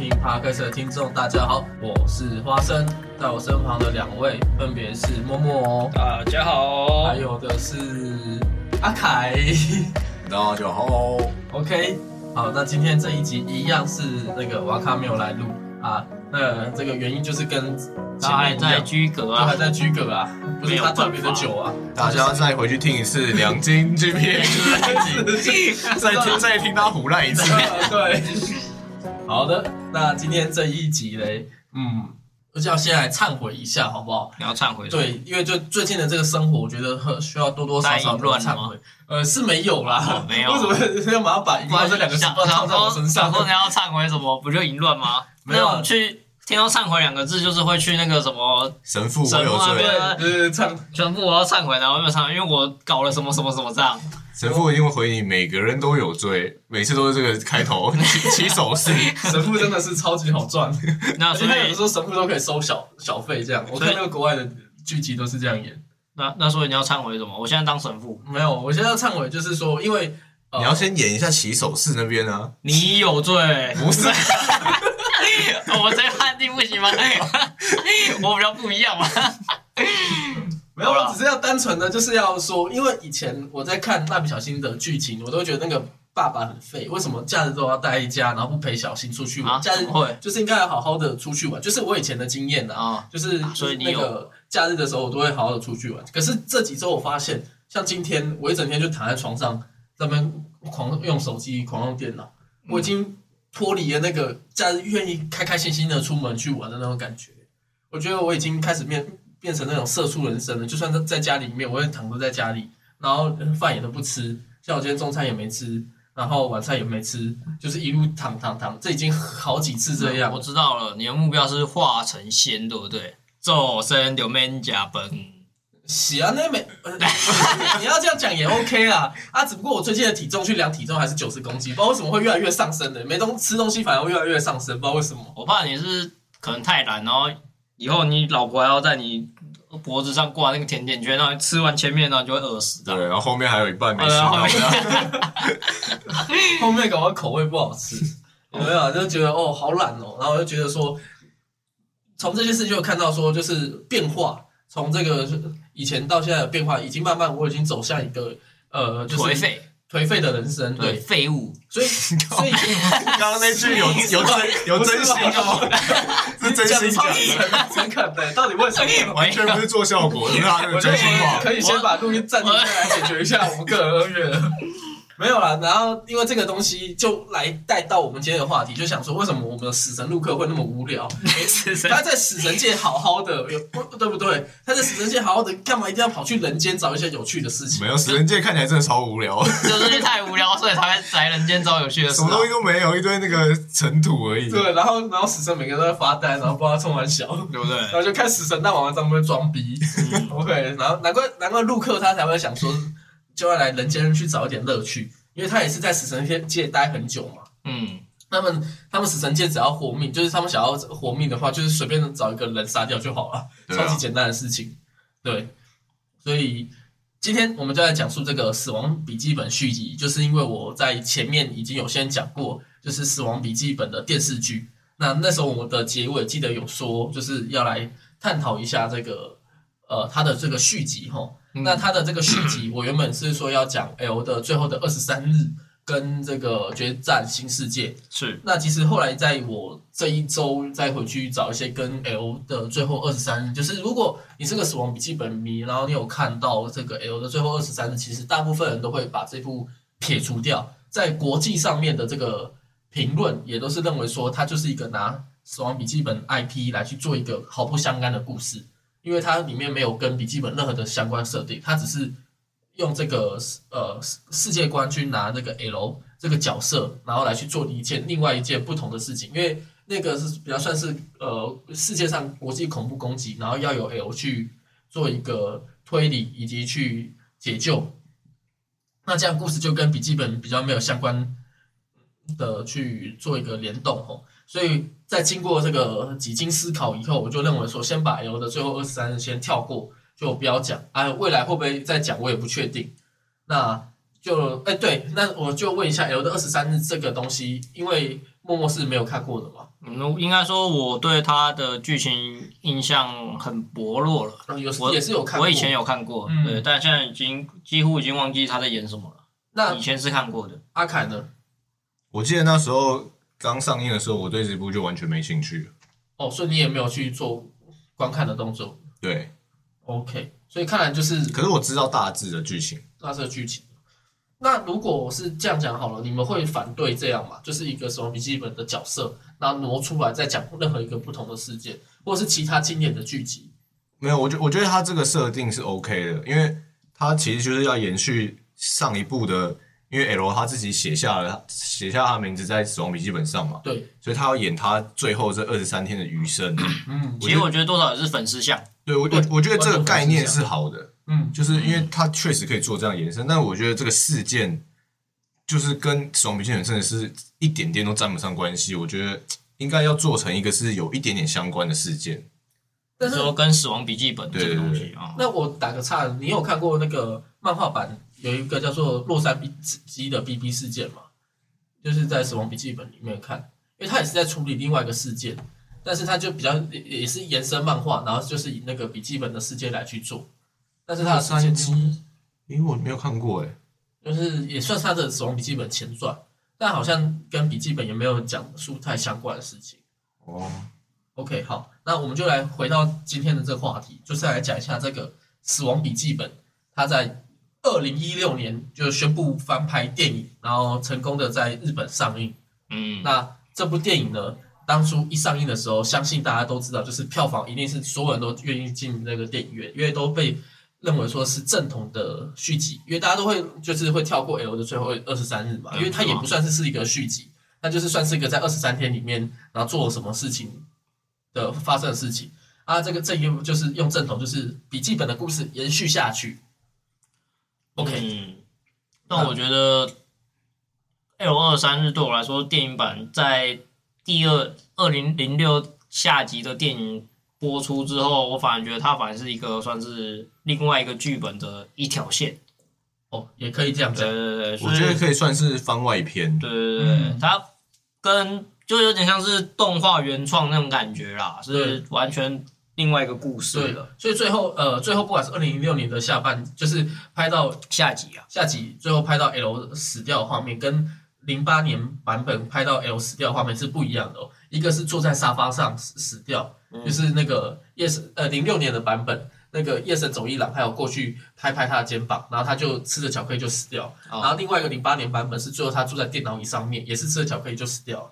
好，各位利用耳朵收听 Podcast 的听众，大家好，我是花生，在我身旁的两位分别是默默，大家好。还，有的是阿凯。大家好，OK，好，那今天这一集一样是那个瓦卡没有来录。啊，那这个原因就是跟前他还在居格啊。都还，在居格啊，不是他特别的久啊，大家再回去听一次两金 GPH 的那集，再听再听他胡乱一次。对，好的，那今天这一集嘞，嗯，我就要先来忏悔一下，好不好？你要忏悔，，对，因为就最近的这个生活，我觉得很需要多多少少乱忏悔。呃，是没有啦，哦没有 为什么要马上把“淫乱”这两个字想放在我身上想？说你要忏悔什么，不就淫乱吗？没有去听到忏悔两个字，就是会去那个什么神父我神父对对对，忏神父我要忏悔，然后没有忏悔，因为我搞了什么什么什么这样。神父一定会回你，每个人都有罪，每次都是这个开头 起起手势。神父真的是超级好赚，那所以有的时候神父都可以收小小费这样。我看那个国外的剧集都是这样演。那那所以你要忏悔什么？我现在当神父，没有，我现在要忏悔，就是说，因为、呃你要先演一下起手势那边啊，你有罪，不是？我这判定不行吗？我比较不一样嘛。没有，好啦我只是要单纯的就是要说，因为以前我在看蜡笔小新的剧情，我都觉得那个爸爸很废，为什么假日都要带一家，然后不陪小新出去玩？啊假日会就是应该要好好的出去玩，就是我以前的经验呐、啊，就是所以那个假日的时候，我都会好好的出去玩。可是这几周我发现，像今天我一整天就躺在床上，在那边狂用手机、狂用电脑，嗯我已经脱离了那个假日愿意开开心心的出门去玩的那种感觉。我觉得我已经开始变变成那种社畜人生了。就算在在家里面，我也躺着在家里，然后饭也都不吃，像我今天中餐也没吃。然后晚餐也没吃，就是一路躺躺躺，这已经好几次这样我。知道了，你的目标是化成仙，对不对？做生就免加本。喜啊，那没、呃你要这样讲也 OK 啦。啊，只不过我最近的体重去量体重还是九十公斤，不知道为什么会越来越上升的。没东吃东西反而会越来越上升，不知道为什么。我怕你是可能太懒，然后以后你老婆还要在你脖子上挂那个甜甜圈，然后吃完前面，然后就会饿死的。对，然后后面还有一半没吃对啊后到面。后面搞到口味不好吃，有没有？就觉得哦好懒哦，然后就觉得说，从这件事就有看到说就是变化，从这个以前到现在的变化，已经慢慢我已经走向一个呃就是颓废，颓废的人生，对，废物。所以 所以刚刚那句有 有真有真心哦，是真心讲的，诚诚恳的，到底为什么？完全不是做效果，真心话。可以先把录音暂停下来，解决一下我们个人恩怨。没有啦，然后因为这个东西就来带到我们今天的话题，就想说为什么我们的死神陆克会那么无聊？他在死神界好好的，有不对不对？他在死神界好好的，干嘛一定要跑去人间找一些有趣的事情没？有，死神界看起来真的超无聊，就是太无聊，所以才会来人间找有趣的事、啊什么。东西都没有，一堆那个尘土而已。对，然后然后死神每个人都在发呆，然后不知道冲完小，对不对？然后就看死神大王在那边装逼。OK，然后难怪难怪陆克他才会想说，就要来人间去找一点乐趣，因为他也是在死神界待很久嘛。嗯，他们他们死神界只要活命，就是他们想要活命的话，就是随便找一个人杀掉就好了，啊超级简单的事情。对，所以今天我们就来讲述这个《死亡笔记本》续集，就是因为我在前面已经有先讲过，就是《死亡笔记本》的电视剧。那那时候我们的结尾记得有说，就是要来探讨一下这个呃它的这个续集哈。嗯。那它的这个续集，我原本是说要讲 L 的最后的二十三日跟这个决战新世界。是。那其实后来在我这一周再回去找一些跟 L 的最后二十三日，就是如果你是个死亡笔记本迷，然后你有看到这个 L 的最后二十三日，其实大部分人都会把这部撇除掉，在国际上面的这个评论也都是认为说它就是一个拿死亡笔记本 IP 来去做一个毫不相干的故事，因为它里面没有跟笔记本任何的相关设定，它只是用这个呃世界观去拿那个 L 这个角色，然后来去做一件另外一件不同的事情，因为那个是比较算是呃世界上国际恐怖攻击，然后要有 L 去做一个推理以及去解救，那这样故事就跟笔记本比较没有相关的去做一个联动吼，所以在经过这个几经思考以后，我就认为说先把 L 的最后二十三日先跳过，就不要讲啊，未来会不会再讲我也不确定。那就哎、对，那我就问一下 L 的二十三日这个东西，因为默默是没有看过的嘛，嗯，应该说我对他的剧情印象很薄弱了。我也是有看过。我以前有看过，嗯对，但现在已经几乎已经忘记他在演什么了。那以前是看过的，阿凯呢？我记得那时候刚上映的时候，我对这部就完全没兴趣了。哦，所以你也没有去做观看的动作。对，OK，所以看来就是可是我知道大致的剧情。大致的剧情。那如果是这样讲好了，你们会反对这样吗？就是一个《什么笔记本》的角色，然后挪出来再讲任何一个不同的事件，或者是其他经典的剧集。没有，我觉我觉得他这个设定是 OK 的，因为他其实就是要延续上一部的，因为 L 他自己写下了写下他名字在死亡笔记本上嘛，对，所以他要演他最后这二十三天的余生。嗯其实我觉得多少也是粉丝像，对我我我觉得这个概念是好的，嗯，就是因为他确实可以做这样延伸，但我觉得这个事件就是跟死亡笔记本真的是一点点都沾不上关系。我觉得应该要做成一个是有一点点相关的事件。但是说跟死亡笔记本这个东西啊，那我打个岔，你有看过那个漫画版有一个叫做洛杉矶的 BB 事件嘛？就是在《死亡笔记本》里面看，因为他也是在处理另外一个事件，但是他就比较也也是延伸漫画，然后就是以那个笔记本的世界来去做，但是他的事件就因为我没有看过哎，就是也算是他的《死亡笔记本》前传，但好像跟笔记本也没有讲述太相关的事情。哦，OK，好，那我们就来回到今天的这个话题，就是来讲一下这个《死亡笔记本》，它在二零一六年就宣布翻拍电影，然后成功的在日本上映。嗯，那这部电影呢，当初一上映的时候，相信大家都知道，就是票房一定是所有人都愿意进那个电影院，因为都被认为说是正统的续集，因为大家都会就是会跳过 L 的最后二十三日嘛，因为它也不算是是一个续集，那就是算是一个在二十三天里面，然后做了什么事情的发生的事情啊。这个这一就是用正统，就是笔记本的故事延续下去。OK，嗯，但我觉得 L 二三日对我来说，电影版在第二二零零六下集的电影播出之后，我反而觉得它反而是一个算是另外一个剧本的一条线。哦，也可以这样对讲。对对，对我觉得可以算是番外篇。对对对，嗯它跟就有点像是动画原创那种感觉啦，是完全另外一个故事对了，所以最后呃，最后不管是二零零六年的下半，就是拍到下集啊，下集最后拍到 L 死掉的画面，跟零八年版本拍到 L 死掉的画面是不一样的哦。一个是坐在沙发上死死掉，嗯就是那个夜神呃零六年的版本，那个夜神走一郎还有过去拍拍他的肩膀，然后他就吃着巧克力就死掉。哦然后另外一个零八年版本是最后他坐在电脑椅上面，也是吃了巧克力就死掉了。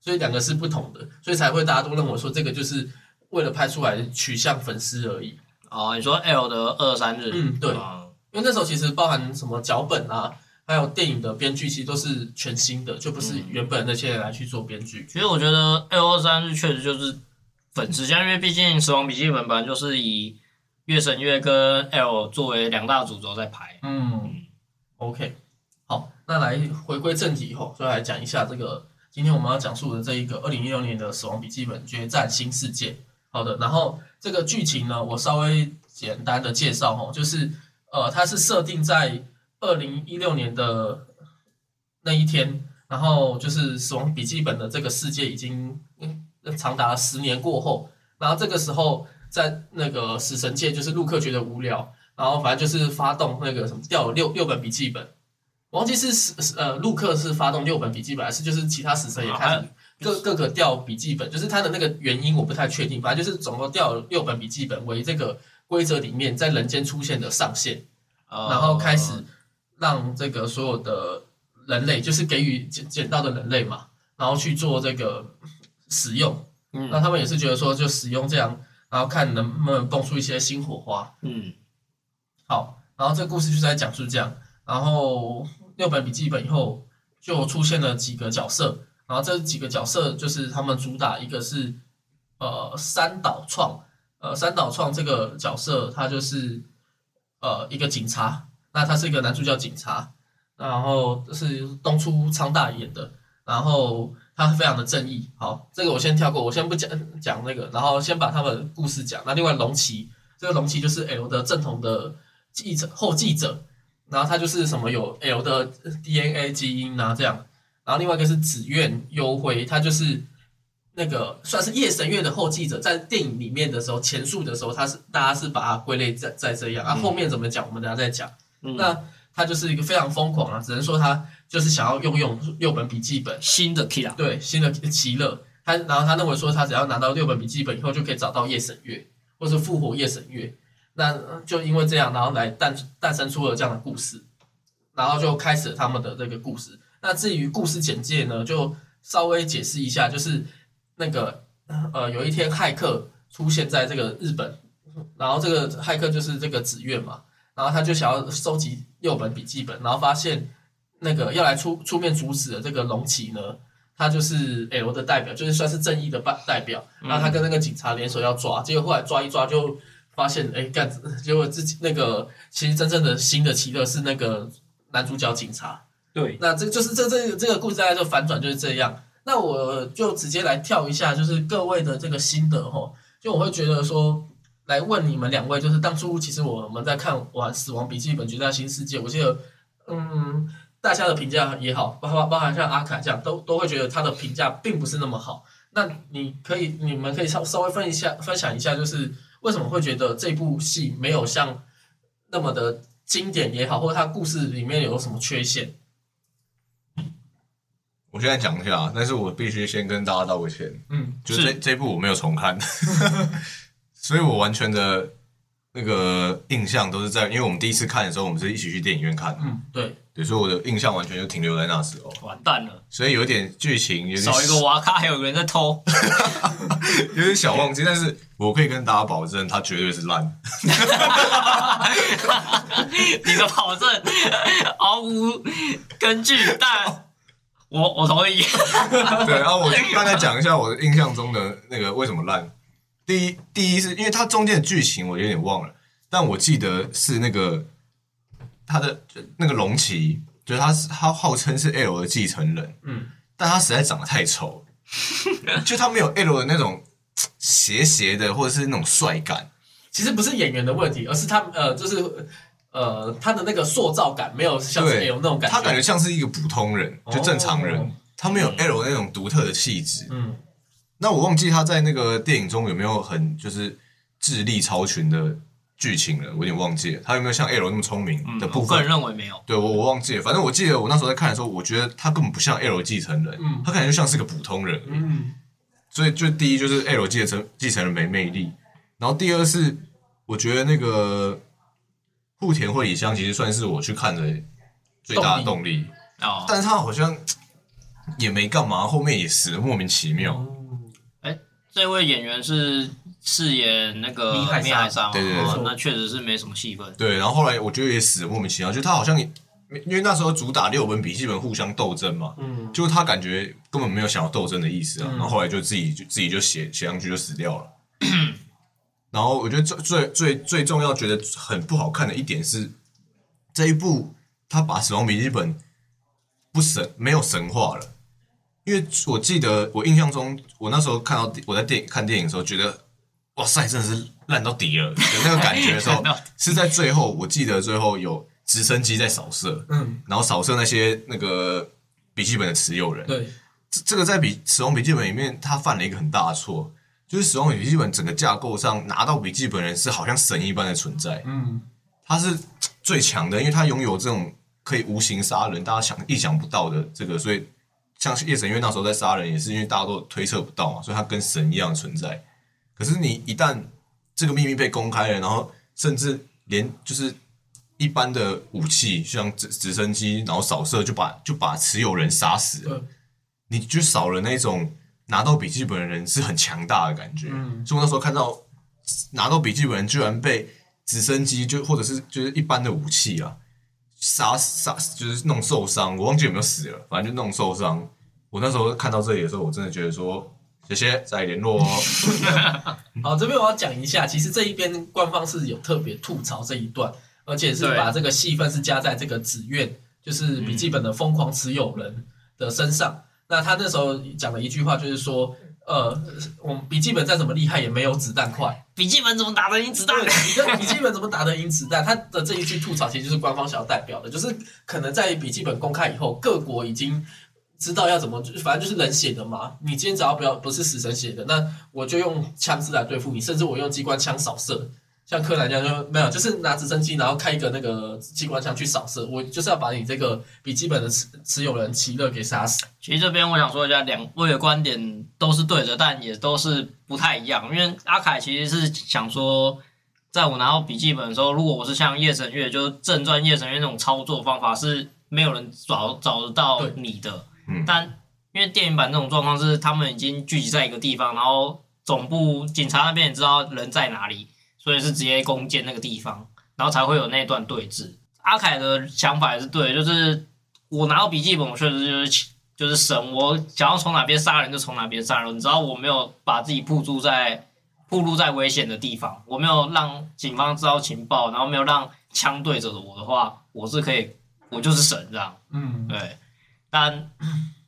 所以两个是不同的，所以才会大家都认为说这个就是为了拍出来取向粉丝而已。哦，你说 L 的二三日，嗯对啊因为那时候其实包含什么脚本啊，还有电影的编剧，其实都是全新的，就不是原本那些人来去做编剧。其实我觉得 L 二三日确实就是粉丝向，因为毕竟《死亡笔记本》本来就是以月神月跟 L 作为两大主轴在拍。嗯，OK，好，那来回归正题以后，就来讲一下这个今天我们要讲述的这一个二零一六年的《死亡笔记本：决战新世界》。好的，然后这个剧情呢，我稍微简单的介绍哈，就是呃，它是设定在二零一六年的那一天，然后就是《死亡笔记本》的这个世界已经嗯长达十年过后，然后这个时候在那个死神界，就是陆克觉得无聊，然后反正就是发动那个什么掉了六六本笔记本，忘记是死呃陆克是发动六本笔记本，还是就是其他死神也开始各各个调笔记本，就是它的那个原因我不太确定，反正就是总共调了六本笔记本为这个规则里面在人间出现的上限。呃然后开始让这个所有的人类，就是给予捡捡到的人类嘛，然后去做这个使用。嗯那他们也是觉得说，就使用这样，然后看能不能蹦出一些新火花。嗯好，然后这个故事就是在讲述这样，然后六本笔记本以后就出现了几个角色，然后这几个角色就是他们主打一个是呃三岛创，呃三岛创这个角色他就是呃一个警察，那他是一个男主角警察，然后是东出昌大演的，然后他非常的正义。好，这个我先跳过，我先不讲讲那个，然后先把他们故事讲。那另外龙骑，这个龙骑就是 L 的正统的记者后记者，然后他就是什么有 L 的 DNA 基因啊这样，然后另外一个是紫苑幽辉，他就是那个算是夜神月的后继者，在电影里面的时候前述的时候，他是大家是把它归类在在这样，啊后面怎么讲我们等下再讲。嗯那他就是一个非常疯狂啊，只能说他就是想要用用六本笔记本，新的 Kira，对新的奇乐，他然后他认为说他只要拿到六本笔记本以后，就可以找到夜神月，或是复活夜神月。那呃就因为这样，然后来诞诞生出了这样的故事，然后就开始了他们的这个故事。那至于故事简介呢，就稍微解释一下，就是那个呃，有一天骇客出现在这个日本，然后这个骇客就是这个紫月嘛，然后他就想要收集六本笔记本，然后发现那个要来出出面阻止的这个龙崎呢，他就是 L 的代表，就是算是正义的代代表，然后他跟那个警察联手要抓，结果后来抓一抓就发现，哎，干，结果自己那个其实真正的新的奇乐是那个男主角警察，对，那这就是这这这个故事大概就反转就是这样。那我就直接来跳一下，就是各位的这个心得哈。就我会觉得说，来问你们两位，就是当初其实我们在看完《死亡笔记本：决战新世界》，我记得，嗯，大家的评价也好，包包包含像阿凯这样，都都会觉得他的评价并不是那么好。那你可以，你们可以稍稍微分一下，分享一下，就是为什么会觉得这部戏没有像那么的经典也好，或者它故事里面有什么缺陷？我现在讲一下，但是我必须先跟大家道个歉，嗯，就是这这部我没有重看，所以我完全的那个印象都是在，因为我们第一次看的时候，我们是一起去电影院看的，嗯，对，对，所以我的印象完全就停留在那时候，完蛋了，所以有点剧情有点少一个娃咖，还有个人在偷，有点小忘记，但是我可以跟大家保证，它绝对是烂。你的保证毫无根据，但我我同意。对，然后我大概讲一下我的印象中的那个为什么烂。第一，第一是因为它中间的剧情我有点忘了，但我记得是那个他的那个龙骑，就是他是他号称是 L 的继承人，嗯，但他实在长得太丑，就他没有 L 的那种斜斜的或者是那种帅感。其实不是演员的问题，而是他呃，就是呃，他的那个塑造感没有像是对 L 那种感觉，他感觉像是一个普通人，就正常人，哦他没有 L 那种独特的气质。嗯，那我忘记他在那个电影中有没有很就是智力超群的剧情了，我有点忘记了。他有没有像 L 那么聪明的部分？我个人认为没有。对我我忘记了，反正我记得我那时候在看的时候，我觉得他根本不像 L 继承人，嗯他感觉就像是个普通人。嗯，所以就第一就是 L 继承继承人没魅力，然后第二是我觉得那个户田惠里香其实算是我去看的最大的动力，哦，但是他好像也没干嘛，后面也死的莫名其妙。这位演员是饰演那个米海沙米海沙嘛？对对对哦那确实是没什么戏份。对，然后后来我觉得也死的莫名其妙，就他好像也因为那时候主打六本笔记本互相斗争嘛，嗯，就他感觉根本没有想要斗争的意思啊，嗯然后后来就自己就自己就写写上去就死掉了。然后我觉得最最最最重要觉得很不好看的一点是这一部他把《死亡笔记本》不神没有神话了，因为我记得我印象中我那时候看到我在电影看电影的时候觉得哇塞真的是烂到底了的那个感觉的时候，是在最后我记得最后有直升机在扫射，嗯，然后扫射那些那个笔记本的持有人。对，这这个在笔《死亡笔记本》里面，他犯了一个很大的错，就是《使用笔记本》整个架构上拿到笔记本人是好像神一般的存在，嗯，他是最强的，因为他拥有这种可以无形杀人，大家想意想不到的这个，所以像夜神，因为那时候在杀人，也是因为大家都推测不到嘛，所以他跟神一样存在。可是你一旦这个秘密被公开了，然后甚至连就是一般的武器，像直直升机，然后扫射就把就把持有人杀死你就少了那种拿到笔记本的人是很强大的感觉。嗯所以我那时候看到拿到笔记本居然被直升机就或者是就是一般的武器啊杀杀就是弄受伤，我忘记有没有死了，反正就弄受伤。我那时候看到这里的时候，我真的觉得说谢谢，再联络哦。好，这边我要讲一下，其实这一边官方是有特别吐槽这一段，而且是把这个戏份是加在这个紫苑，就是笔记本的疯狂持有人的身上。那他那时候讲了一句话，就是说，呃，我们笔记本再怎么厉害也没有子弹快。笔记本怎么打得赢子弹？你的笔记本怎么打得赢子弹？他的这一句吐槽其实就是官方想要代表的，就是可能在笔记本公开以后，各国已经知道要怎么，反正就是人写的嘛。你今天只要不要不是死神写的，那我就用枪支来对付你，甚至我用机关枪扫射。像柯南这样就没有，就是拿直升机，然后开一个那个机关枪去扫射，我就是要把你这个笔记本的持持有人齐乐给杀死。其实这边我想说一下，两位的观点都是对的，但也都是不太一样。因为阿凯其实是想说，在我拿到笔记本的时候，如果我是像夜神月，就是正传夜神月那种操作方法，是没有人找找得到你的。嗯但因为电影版这种状况是，他们已经聚集在一个地方，然后总部警察那边也知道人在哪里，所以是直接攻坚那个地方，然后才会有那段对峙。阿凯的想法也是对，就是我拿到笔记本，我确实就是就是神，我想要从哪边杀人就从哪边杀人，你知道我没有把自己铺住在暴露在危险的地方，我没有让警方知道情报，然后没有让枪对着我的话，我是可以，我就是神这样。嗯，对，但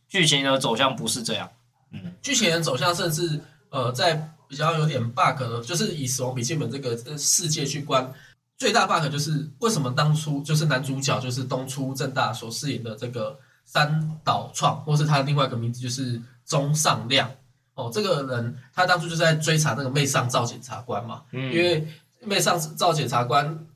剧情的走向不是这样。嗯，剧情的走向甚至呃，在比较有点 bug 的，就是以《死亡笔记本》这个呃世界去观，最大 bug 就是为什么当初就是男主角就是东出正大所饰演的这个三岛创，或是他的另外一个名字就是中上亮。哦，这个人他当初就是在追查那个妹上照检察官嘛，嗯因为妹上照检察官，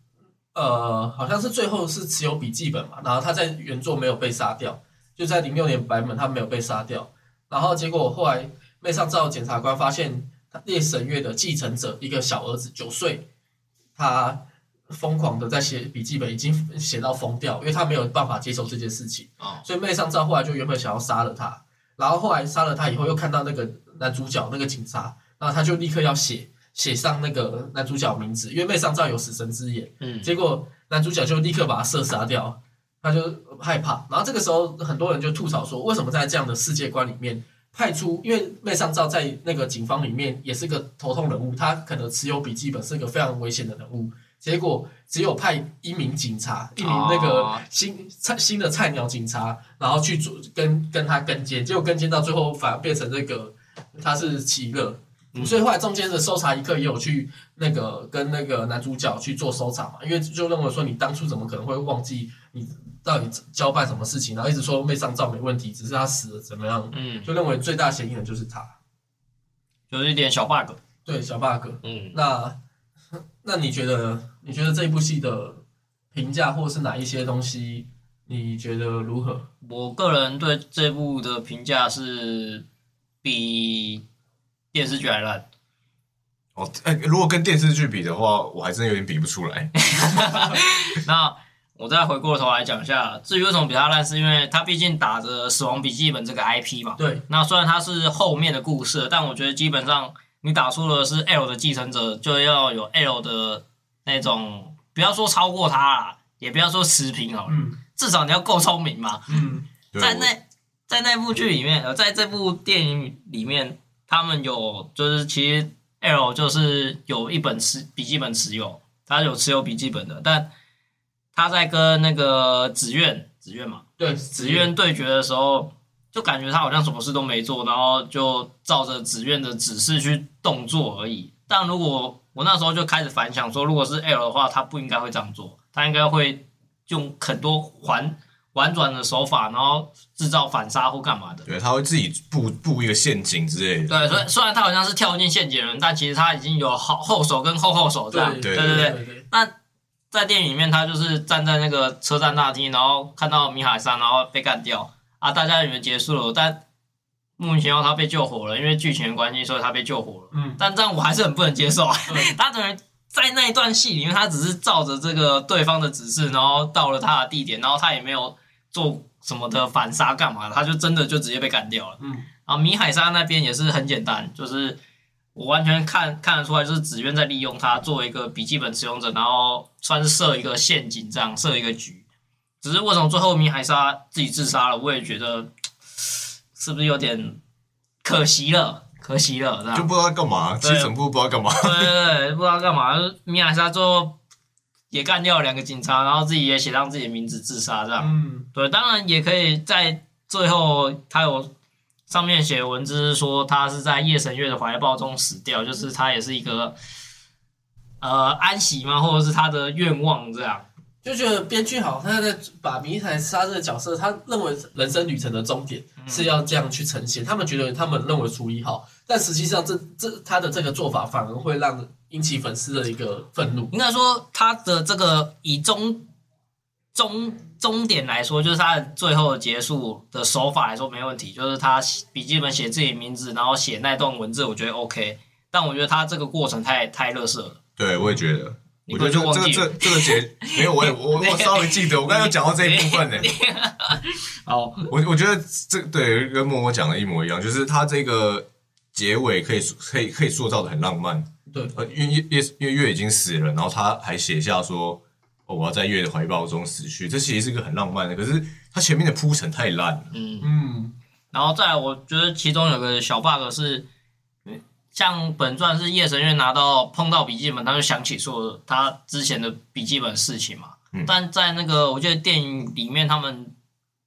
呃，好像是最后是持有笔记本嘛，然后他在原作没有被杀掉，就在零六年版本他没有被杀掉，然后结果后来妹上照检察官发现他烈神月的继承者一个小儿子九岁，他疯狂的在写笔记本，已经写到疯掉，因为他没有办法接受这件事情，哦，所以妹上照后来就原本想要杀了他，然后后来杀了他以后，又看到那个男主角那个警察，然后他就立刻要写写上那个男主角名字，因为妹上照有死神之眼，嗯，结果男主角就立刻把他射杀掉，他就害怕。然后这个时候，很多人就吐槽说，为什么在这样的世界观里面派出？因为麦上照在那个警方里面也是个头痛人物，他可能持有笔记本，是个非常危险的人物。结果只有派一名警察，一名那个哦新菜新的菜鸟警察，然后去做跟跟他跟监，结果跟监到最后反而变成这个他是奇乐。嗯所以后来中间的搜查一课也有去那个跟那个男主角去做搜查嘛，因为就认为说你当初怎么可能会忘记你到底交办什么事情，然后一直说没上照没问题，只是他死了怎么样，嗯，就认为最大嫌疑人就是他。就是一点小 bug。对，小 bug。嗯，那那你觉得你觉得这一部戏的评价或是哪一些东西你觉得如何？我个人对这部的评价是比电视剧还烂。哦，哎、如果跟电视剧比的话，我还真有点比不出来。那我再回过头来讲一下，至于为什么比它烂，是因为它毕竟打着《死亡笔记本》这个 IP 嘛。对，那虽然它是后面的故事，但我觉得基本上你打出的是 L 的继承者，就要有 L 的那种，不要说超过他啦，也不要说持平好了，嗯至少你要够聪明嘛。嗯在那在那部剧里面，呃，在这部电影里面，他们有就是其实 L 就是有一本持笔记本持有，他有持有笔记本的，但他在跟那个紫苑紫苑嘛，对，紫苑对决的时候，就感觉他好像什么事都没做，然后就照着紫苑的指示去动作而已。但如果我那时候就开始反想说，如果是 L 的话，他不应该会这样做，他应该会用很多环婉转的手法，然后制造反杀或干嘛的。对他会自己布布一个陷阱之类的。对，所以虽然他好像是跳进陷阱的人，但其实他已经有好后手跟后后手这样。对对对对对对，那在电影里面，他就是站在那个车站大厅，然后看到米海山，然后被干掉啊，大家以为结束了，但莫名其妙他被救活了，因为剧情的关系，所以他被救活了。嗯，但这样我还是很不能接受啊！他等于在那一段戏里面，他只是照着这个对方的指示，然后到了他的地点，然后他也没有做什么的反杀干嘛的，他就真的就直接被干掉了。嗯然后米海沙那边也是很简单，就是我完全看看得出来，就是紫苑在利用他作为一个笔记本使用者，然后算是设一个陷阱，这样设一个局。只是为什么最后米海沙自己自杀了，我也觉得 是不是有点可惜了，可惜了，就不知道干嘛，其对实整部不知道干嘛。对对对，不知道干嘛。米海沙最后也干掉了两个警察，然后自己也写上自己的名字自杀，这样。嗯对，当然也可以在最后他有上面写文字说他是在夜神月的怀抱中死掉，就是他也是一个呃安息嘛，或者是他的愿望这样。就觉得编剧好他在把迷彩杀这个角色，他认为人生旅程的终点是要这样去呈现。他们觉得他们认为处理好，但实际上这这他的这个做法反而会让引起粉丝的一个愤怒。应该说他的这个以终终终点来说，就是他的最后结束的手法来说没问题，就是他笔记本写自己名字，然后写那段文字，我觉得 OK。但我觉得他这个过程太太乐色了。对，我也觉得。我觉得这个这个这这个节没有，我也我我稍微记得，我刚才有讲到这一部分呢。好，我我觉得这对跟默默讲的一模一样，就是他这个结尾可以可以可以塑造的很浪漫。对，呃，因为月因为月已经死了，然后他还写下说，哦，我要在月的怀抱中死去，这其实是一个很浪漫的。可是他前面的铺陈太烂了。嗯，嗯，然后再来，我觉得其中有个小 bug 是，嗯像本传是夜神月拿到碰到笔记本，他就想起说他之前的笔记本事情嘛。嗯但在那个我记得电影里面，他们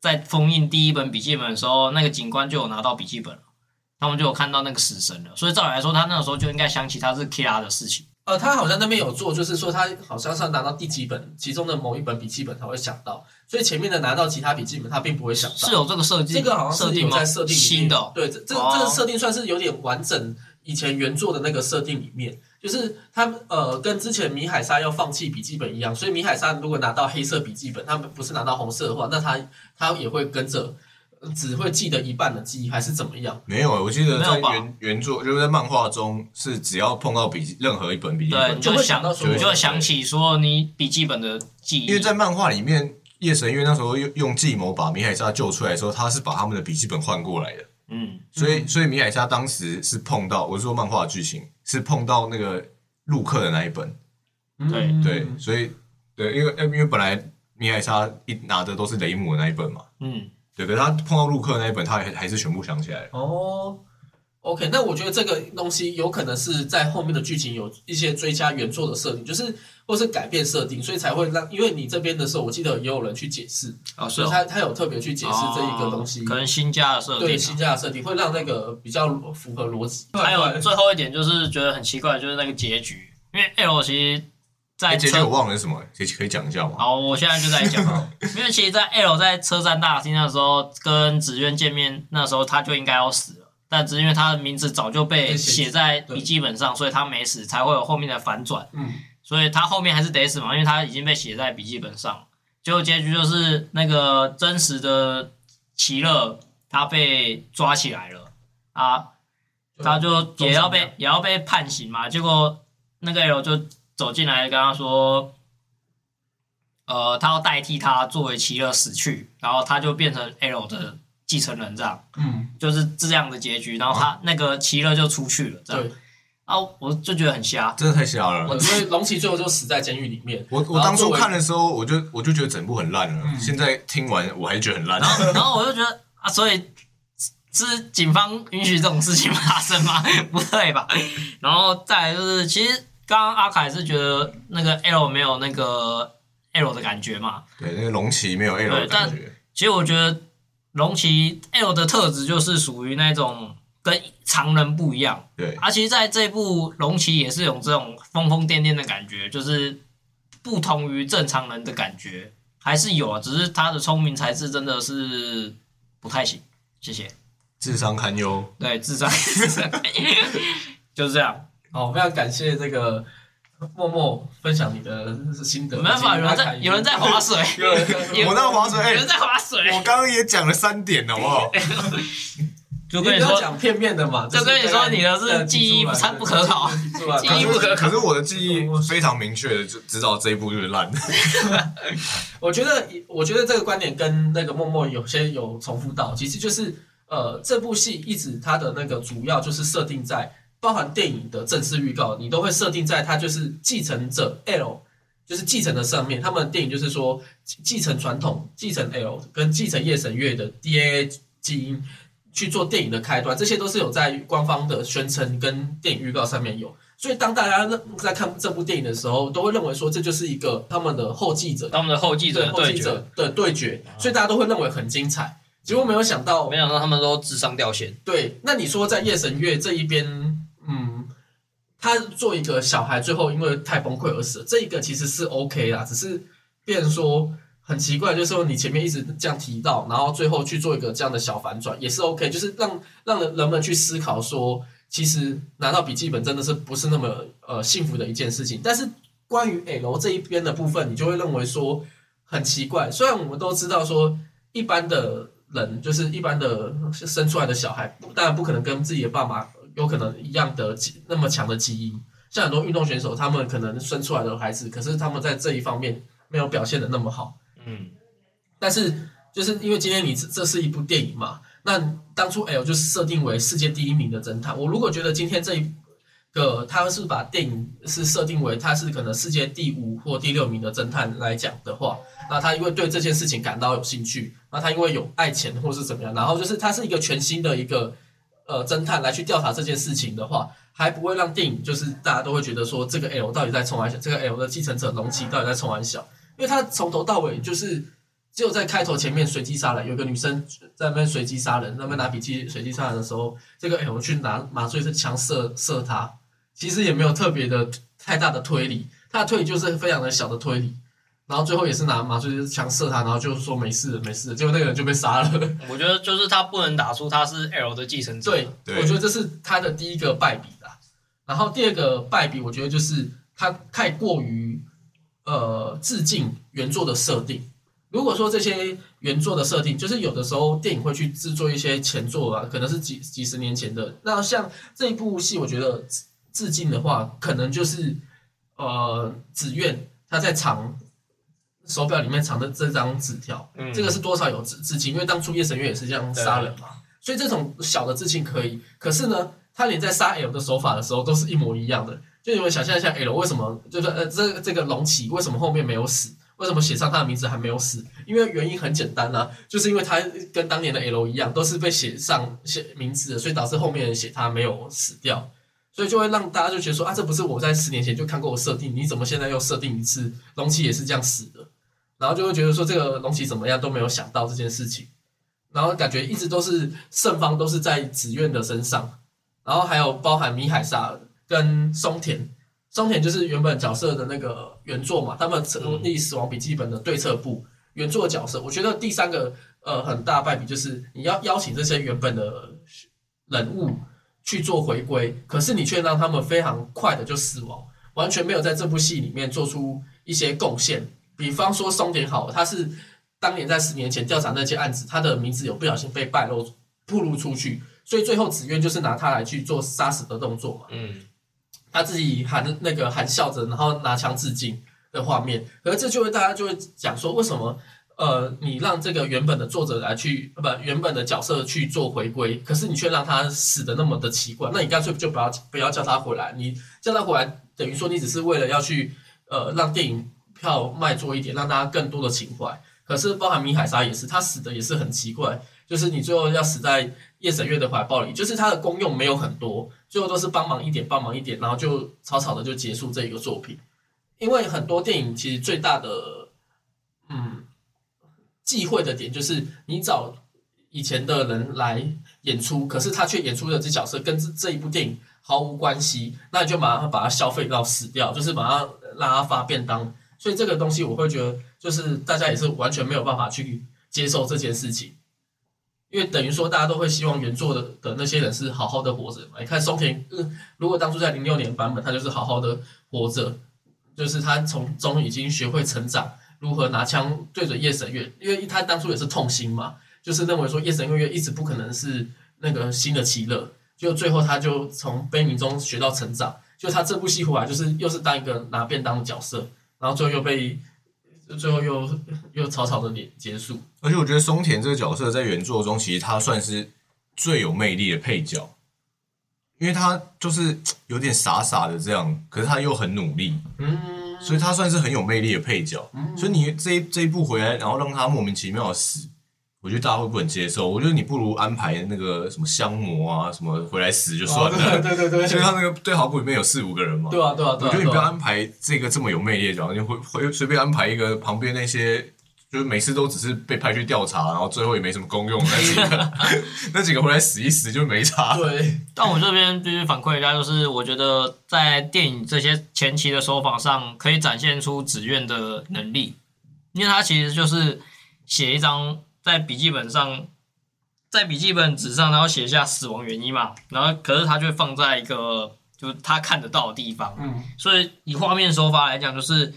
在封印第一本笔记本的时候，那个警官就有拿到笔记本了，他们就有看到那个死神了。所以照理来说，他那个时候就应该想起他是 Kira 的事情。呃，他好像那边有做，就是说他好像是要拿到第几本其中的某一本笔记本才会想到，所以前面的拿到其他笔记本他并不会想到。是有这个设计，这个好像设定吗？是有在设定新的哦、对，这这哦这个设定算是有点完整，以前原作的那个设定里面，就是他们呃跟之前米海莎要放弃笔记本一样，所以米海莎如果拿到黑色笔记本，他们不是拿到红色的话，那他他也会跟着。呃只会记得一半的记忆，还是怎么样？没有，我记得在原原作就是在漫画中是只要碰到笔记任何一本笔记对，本你，就会想到说你就会想起说你笔记本的记忆，因为在漫画里面，夜神月那时候用用计谋把米海莎救出来的时候，他是把他们的笔记本换过来的。嗯，所以，所以米海莎当时是碰到，我是说漫画的剧情是碰到那个陆克的那一本，对。嗯对，所以对，因为因为本来米海莎一拿的都是雷姆的那一本嘛，嗯，对，可是他碰到陆克那一本，他还还是全部想起来了。哦，OK，那我觉得这个东西有可能是在后面的剧情有一些追加原作的设定，就是或是改变设定，所以才会让，因为你这边的时候，我记得也有人去解释，啊，是所以哦，他他有特别去解释这一个东西，哦可能新加的设定。新加的设定会让那个比较符合逻辑。还有最后一点就是觉得很奇怪，就是那个结局，因为 L 其实在哎，结局车我忘了是什么，可以可以讲一下吗？好，我现在就在讲哦，因为其实，在 L 在车站大厅的时候跟紫渊见面，那时候他就应该要死了，但只是因为他的名字早就被被写写在笔记本上，所以他没死，才会有后面的反转。嗯，所以他后面还是得死嘛，因为他已经被写在笔记本上。结果结局就是那个真实的奇乐他被抓起来了啊，他就也要被也要被判刑嘛。结果那个 L 就走进来跟他说，呃，他要代替他作为奇乐死去，然后他就变成 L 的继承人，这样嗯，就是这样的结局。然后他、那个奇乐就出去了，这样对，啊，我就觉得很瞎。真的太瞎了。我因为龙骑最后就死在监狱里面，我我当初看的时候，我就我就觉得整部很烂了。嗯现在听完我还是觉得很烂。然后然后我就觉得啊，所以是警方允许这种事情发生吗？不对吧？然后再来就是，其实刚刚阿凯是觉得那个 L 没有那个 L 的感觉嘛，对，那个龙骑没有 L 的感觉。其实我觉得龙骑 L 的特质就是属于那种跟常人不一样，对，而、其实在这部龙骑也是有这种疯疯癫癫的感觉，就是不同于正常人的感觉，还是有啊，只是他的聪明才智真的是不太行。谢谢。智商堪忧。对，智商，智 商就是这样。好，非常感谢这个默默分享你的心得。没办法，有人在有人在划水，有人在划水，哎有人在 划水，我刚刚也讲了三点，好不好？就跟你说，不要讲片面的嘛，就跟你说你的是记忆不不可考记忆不可可是我的记忆非常明确的就知道这一部就是烂的。我觉得，我觉得这个观点跟那个默默有些有重复到，其实就是呃，这部戏一直它的那个主要就是设定在包含电影的正式预告，你都会设定在它就是继承者 L，就是继承的上面。他们的电影就是说继继承传统，继承 L 跟继承夜神月的 DNA 基因去做电影的开端，这些都是有在官方的宣称跟电影预告上面有。所以当大家在看这部电影的时候，都会认为说这就是一个他们的后继者他们的后继者对后继对决，者的对决，所以大家都会认为很精彩。结果没有想到没想到他们都智商掉线。对，那你说在夜神月这一边，嗯，他做一个小孩，最后因为太崩溃而死，这一个其实是 OK 啦，只是变说很奇怪，就是说你前面一直这样提到，然后最后去做一个这样的小反转，也是 OK，就是让让人人们去思考说，其实拿到笔记本真的是不是那么呃幸福的一件事情。但是关于 L 这一边的部分，你就会认为说很奇怪，虽然我们都知道说一般的。人就是一般的生出来的小孩，当然不可能跟自己的爸妈有可能一样的那么强的基因。像很多运动选手，他们可能生出来的孩子，可是他们在这一方面没有表现的那么好。嗯，但是就是因为今天你这是一部电影嘛，那当初 L 就是设定为世界第一名的侦探。我如果觉得今天这一个他是把电影是设定为他是可能世界第五或第六名的侦探来讲的话，那他因为对这件事情感到有兴趣，那他因为有爱钱或是怎么样，然后就是他是一个全新的一个呃侦探来去调查这件事情的话，还不会让电影就是大家都会觉得说这个 L 到底在冲完小，这个 L 的继承者龙骑到底在冲完小，因为他从头到尾就是只有在开头前面随机杀人，有个女生在那边随机杀人，那边拿笔记随机杀人的时候，这个 L 去拿麻醉枪射射他。其实也没有特别的太大的推理，他的推理就是非常的小的推理，然后最后也是拿麻醉枪射他，然后就说没事没事，结果那个人就被杀了。我觉得就是他不能打出他是 L 的继承者。对，我觉得这是他的第一个败笔啦。然后第二个败笔，我觉得就是他太过于呃致敬原作的设定。如果说这些原作的设定，就是有的时候电影会去制作一些前作啊，可能是几几十年前的，那像这一部戏，我觉得。致敬的话，可能就是呃，紫苑他在藏手表里面藏的这张纸条，这个是多少有致致敬，因为当初夜神月也是这样杀人嘛，所以这种小的致敬可以。可是呢，他连在杀 L 的手法的时候都是一模一样的，就你们想象一下，L 为什么就是呃，这这个龙骑为什么后面没有死？为什么写上他的名字还没有死？因为原因很简单啊，就是因为他跟当年的 L 一样，都是被写上写名字的，所以导致后面写他没有死掉。所以就会让大家就觉得说啊，这不是我在十年前就看过的设定，你怎么现在又设定一次龙骑也是这样死的？然后就会觉得说这个龙骑怎么样都没有想到这件事情，然后感觉一直都是胜方都是在紫苑的身上，然后还有包含米海沙跟松田，松田就是原本角色的那个原作嘛，他们成立死亡笔记本的对策部原作角色，我觉得第三个呃很大败笔就是你要邀请这些原本的人物。去做回归，可是你却让他们非常快的就死亡，完全没有在这部戏里面做出一些贡献。比方说松田好，他是当年在十年前调查那件案子，他的名字有不小心被败露、暴露出去，所以最后紫苑就是拿他来去做杀死的动作嘛。嗯，他自己含那个含笑着，然后拿枪致敬的画面，可是这就会大家就会讲说，为什么？呃，你让这个原本的作者来去，不，原本的角色去做回归，可是你却让他死的那么的奇怪，那你干脆就不要不要叫他回来，你叫他回来，等于说你只是为了要去，呃，让电影票卖多一点，让大家更多的情怀。可是包含米海沙也是，他死的也是很奇怪，就是你最后要死在叶神月的怀抱里，就是他的功用没有很多，最后都是帮忙一点，帮忙一点，然后就草草的就结束这一个作品。因为很多电影其实最大的，嗯。忌讳的点就是你找以前的人来演出，可是他却演出的这角色跟这这一部电影毫无关系，那你就马上把它消费到死掉，就是马上让他发便当。所以这个东西我会觉得，就是大家也是完全没有办法去接受这件事情，因为等于说大家都会希望原作的的那些人是好好的活着。你看松田，嗯如果当初在零六年版本，他就是好好的活着，就是他从中已经学会成长。如何拿枪对准夜神月？因为他当初也是痛心嘛，就是认为说夜神月一直不可能是那个新的奇乐，就最后他就从悲鸣中学到成长。就他这部戏回来，就是又是当一个拿便当的角色，然后最后又被最后又又草草的结结束。而且我觉得松田这个角色在原作中，其实他算是最有魅力的配角，因为他就是 有点傻傻的这样，可是他又很努力。嗯。所以他算是很有魅力的配角，所以你这一这一部回来，然后让他莫名其妙的死，我觉得大家会不能接受。我觉得你不如安排那个什么香魔啊，什么回来死就算了。对对对，就他那个对好部里面有四五个人嘛。对啊对啊，我觉得你不要安排这个这么有魅力的角色，你会会随便安排一个旁边那些就是每次都只是被派去调查，然后最后也没什么功用，那几个 那几个回来死一死就没差。对，但我这边必须反馈一下，就是我觉得在电影这些前期的手法上，可以展现出紫苑的能力，因为他其实就是写一张在笔记本上，在笔记本纸上，然后写下死亡原因嘛，然后可是他就放在一个就是他看得到的地方，嗯，所以以画面手法来讲，就是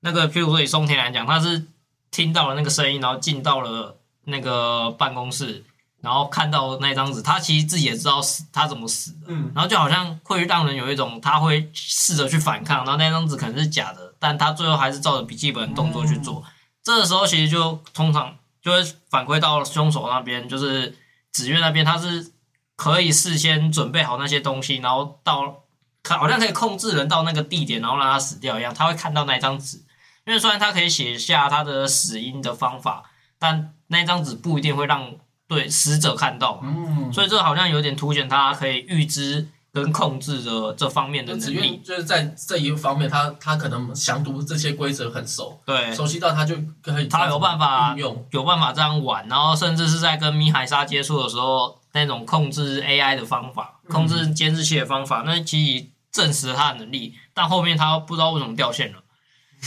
那个譬如说以松田来讲，他是听到了那个声音，然后进到了那个办公室，然后看到那张纸，他其实自己也知道死他怎么死的，嗯，然后就好像会让人有一种他会试着去反抗，然后那张纸可能是假的，但他最后还是照着笔记本动作去做。这个时候其实就通常就会反馈到凶手那边，就是紫月那边，他是可以事先准备好那些东西，然后到可好像可以控制人到那个地点，然后让他死掉一样。他会看到那张纸，因为虽然他可以写下他的死因的方法，但那张纸不一定会让对死者看到嘛。嗯，所以这好像有点凸显他可以预知跟控制的这方面的能力。就是在这一方面，他他可能详读这些规则很熟，对，熟悉到他就可以他有办法运用。有办法这样玩，然后甚至是在跟米海莎接触的时候，那种控制 AI 的方法、嗯控制监视器的方法，那其实证实了他的能力。但后面他不知道为什么掉线了。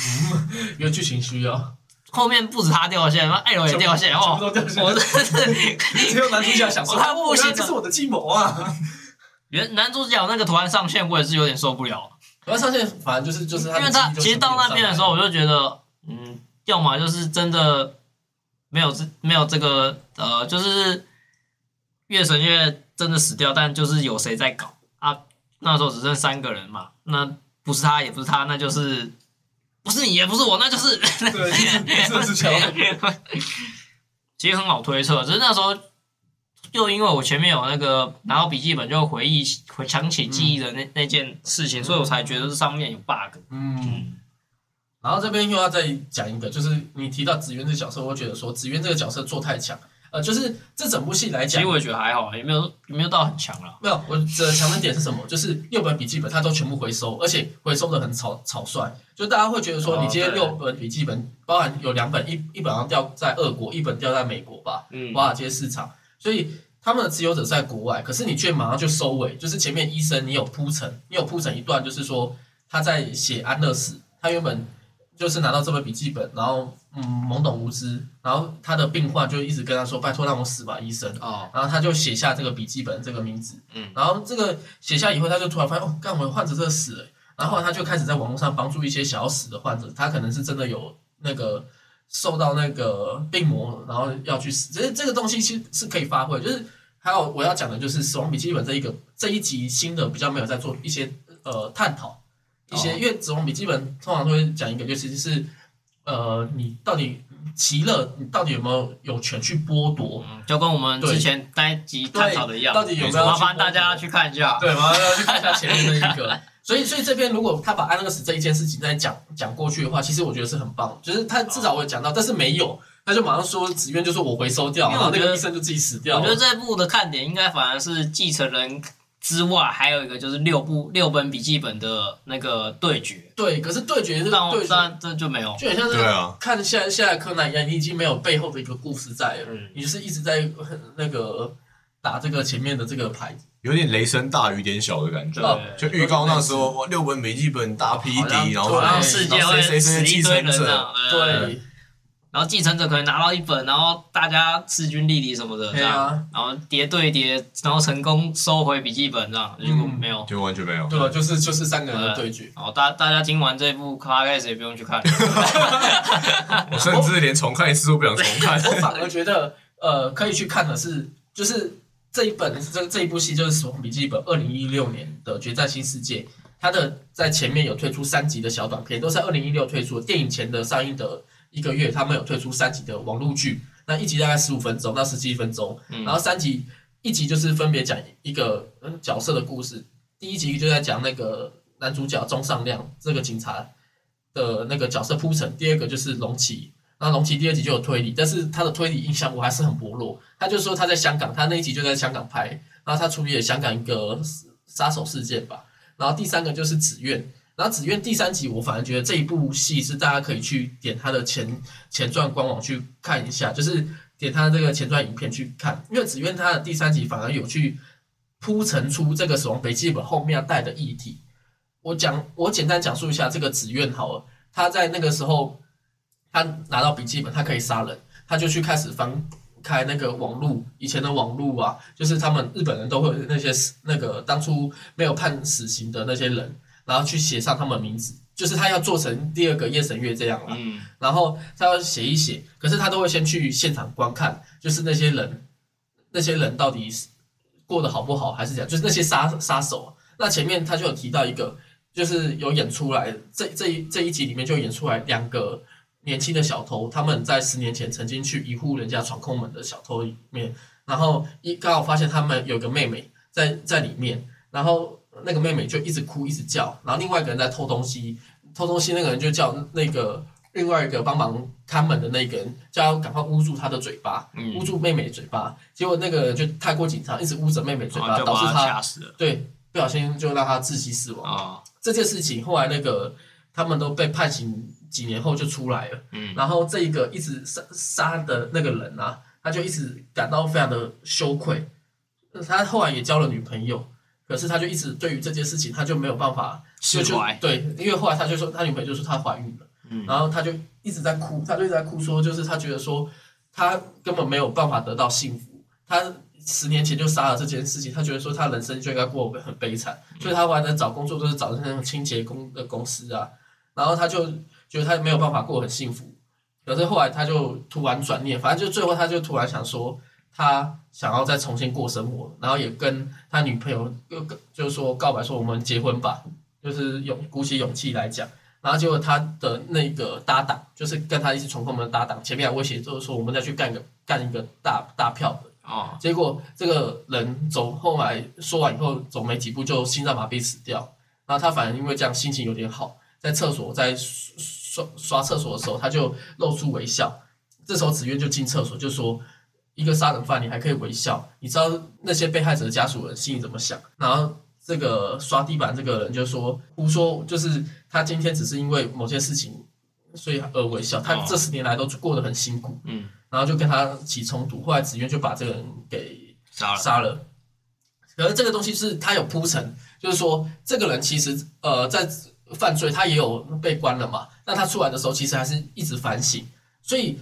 因为剧情需要，后面不止他掉线，艾伦也掉线哦我真是 只有男主角想说，我看不行这是我的计谋啊！原男主角那个图案上线，我也是有点受不了。然后上线反正就是就是因为他其实到那边的时候，我就就觉得，嗯，要么就是真的没有这没有这个呃，就是月神月真的死掉，但就是有谁在搞啊？那时候只剩三个人嘛，那不是他，也不是他，那就是不是你，也不是我，那就是。其实很好推测，只是那时候又因为我前面有那个拿到笔记本就回忆回想起记忆的那、那件事情，所以我才觉得这上面有 bug。嗯，然后这边又要再讲一个，就是你提到紫渊这个角色，我会觉得说紫渊这个角色做太强，呃，就是这整部戏来讲其实，我也觉得还好，也没有也没有到很强了。没有我的强的点是什么？就是六本笔记本它都全部回收，而且回收的很草草率，就大家会觉得说，哦你今天六本笔记本包含有两本，一一本好像掉在俄国，一本掉在美国吧，嗯。华尔街市场，所以他们的持有者在国外，可是你却马上就收尾，就是前面医生你有铺陈，你有铺陈一段，就是说他在写安乐死，他原本就是拿到这本笔记本，然后嗯懵懂无知，然后他的病患就一直跟他说，拜托让我死吧，医生。哦，然后他就写下这个笔记本这个名字，嗯，然后这个写下以后，他就突然发现，哦，干我们患者真的死了，然后他就开始在网络上帮助一些想要死的患者，他可能是真的有那个受到那个病魔，然后要去死，其实这个东西其实是可以发挥，就是还有我要讲的就是死亡笔记本这一个这一集新的比较没有在做一些呃探讨一些，哦因为死亡笔记本通常都会讲一个，就其实是呃你到底其乐，你到底有没有有权去剥夺？嗯就跟我们之前那一集探讨的一样，到底有没有麻烦大家去看一下。对，麻烦大家去看一下前面那一个。所以，所以这边如果他把安乐死这一件事情再讲讲过去的话，其实我觉得是很棒，就是他至少我有讲到，但是没有，他就马上说紫苑就说我回收掉，然后那因为我觉得个医生就自己死掉。我觉得这部的看点应该反而是继承人之外，还有一个就是六部六本笔记本的那个对决，对，可是对决是但对决，但这就没有。就很像是对啊看现在现在柯南一样，你已经没有背后的一个故事在了，嗯你就是一直在那个打这个前面的这个牌子。有点雷声大雨点小的感觉。就预告那时候，哇，六本笔记本大批好像敌，然后世界会然后谁谁谁死一堆人承者，啊，呃对，然后继承者可能拿到一本，然后大家势均力敌什么的，这对啊样，然后叠对叠，然后成功收回笔记本，这样结果嗯没有。就完全没有。对吧？就是就是三个人的对决。好，大大家听完这部 podcast 也不用去看，我甚至连重看一次都不想重看。我反而觉得，呃，可以去看的是，就是这一本这这一部戏就是《死亡笔记本》，二零一六年的《决战新世界》，它的在前面有推出三集的小短片，都是在二零一六推出的。电影前的上映的一个月，他们有推出三集的网络剧，那一集大概十五分钟到十七分钟，嗯然后三集一集就是分别讲一个嗯角色的故事，第一集就在讲那个男主角钟尚亮这个警察的那个角色铺陈，第二个就是龙骑。那龙骑第二集就有推理，但是他的推理印象我还是很薄弱。他就说他在香港，他那一集就在香港拍，然后他处理了香港一个杀手事件吧。然后第三个就是紫苑，然后紫苑第三集，我反而觉得这一部戏是大家可以去点他的前前传官网去看一下，就是点它这个前传影片去看，因为紫苑他的第三集反而有去铺陈出这个死亡笔记本后面要带的议题。我讲，我简单讲述一下这个紫苑好了，他在那个时候，他拿到笔记本，他可以杀人，他就去开始翻开那个网络，以前的网络啊，就是他们日本人都会有那些死那个当初没有判死刑的那些人。然后去写上他们名字，就是他要做成第二个夜神月这样了。嗯，然后他要写一写，可是他都会先去现场观看，就是那些人，那些人到底是过得好不好，还是怎样？就是那些杀杀手。那前面他就有提到一个，就是有演出来，这这一这一集里面就演出来两个年轻的小偷，他们在十年前曾经去一户人家闯空门的小偷里面，然后一刚好发现他们有个妹妹在在里面，然后。那个妹妹就一直哭，一直叫，然后另外一个人在偷东西，偷东西那个人就叫那个另外一个帮忙看门的那个人，叫赶快捂住他的嘴巴，捂住妹妹嘴巴。结果那个人就太过紧张，一直捂着妹妹嘴巴，导致他对不小心就让他窒息死亡。啊，这件事情后来那个他们都被判刑，几年后就出来了。嗯，然后这一个一直杀杀的那个人啊，他就一直感到非常的羞愧。他后来也交了女朋友。可是他就一直对于这件事情，他就没有办法释怀。对，因为后来他就说，他女朋友就说她怀孕了，嗯，然后他就一直在哭，他就一直在哭，说就是他觉得说他根本没有办法得到幸福。他十年前就杀了这件事情，他觉得说他人生就应该过很悲惨，所以他后来在找工作都是找那种清洁工的公司啊，然后他就觉得他没有办法过很幸福。可是后来他就突然转念，反正就最后他就突然想说。他想要再重新过生活，然后也跟他女朋友又就是说告白说我们结婚吧，就是勇鼓起勇气来讲，然后结果他的那个搭档就是跟他一起闯空门的搭档，前面还威胁就是说我们再去干个干一个大大票的哦，结果这个人走后来说完以后走没几步就心脏麻痹死掉，然后他反而因为这样心情有点好，在厕所在刷刷厕所的时候他就露出微笑，这时候子渊就进厕所就说。一个杀人犯，你还可以微笑，你知道那些被害者的家属人心里怎么想？然后这个刷地板这个人就说胡说，就是他今天只是因为某些事情，所以而微笑。他这十年来都过得很辛苦，嗯，然后就跟他起冲突，后来子渊就把这个人给杀了。杀了。可是这个东西是他有铺陈，就是说这个人其实呃在犯罪，他也有被关了嘛。那他出来的时候，其实还是一直反省。所以